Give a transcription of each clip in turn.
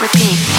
repeat.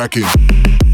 Cracking.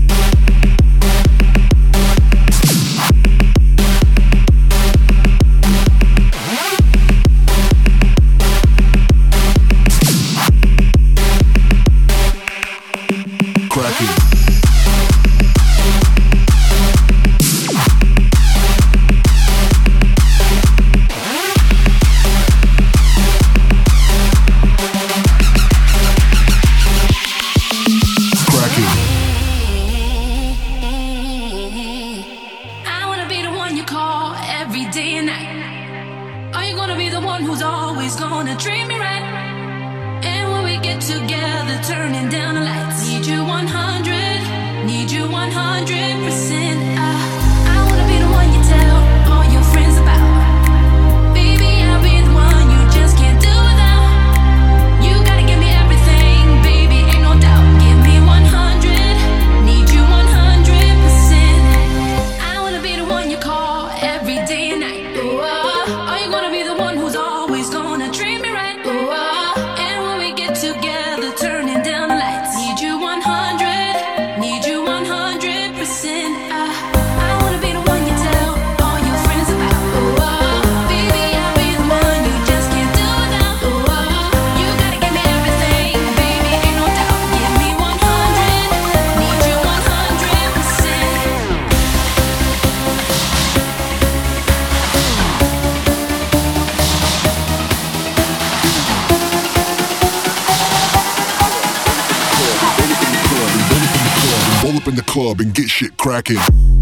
Cracking.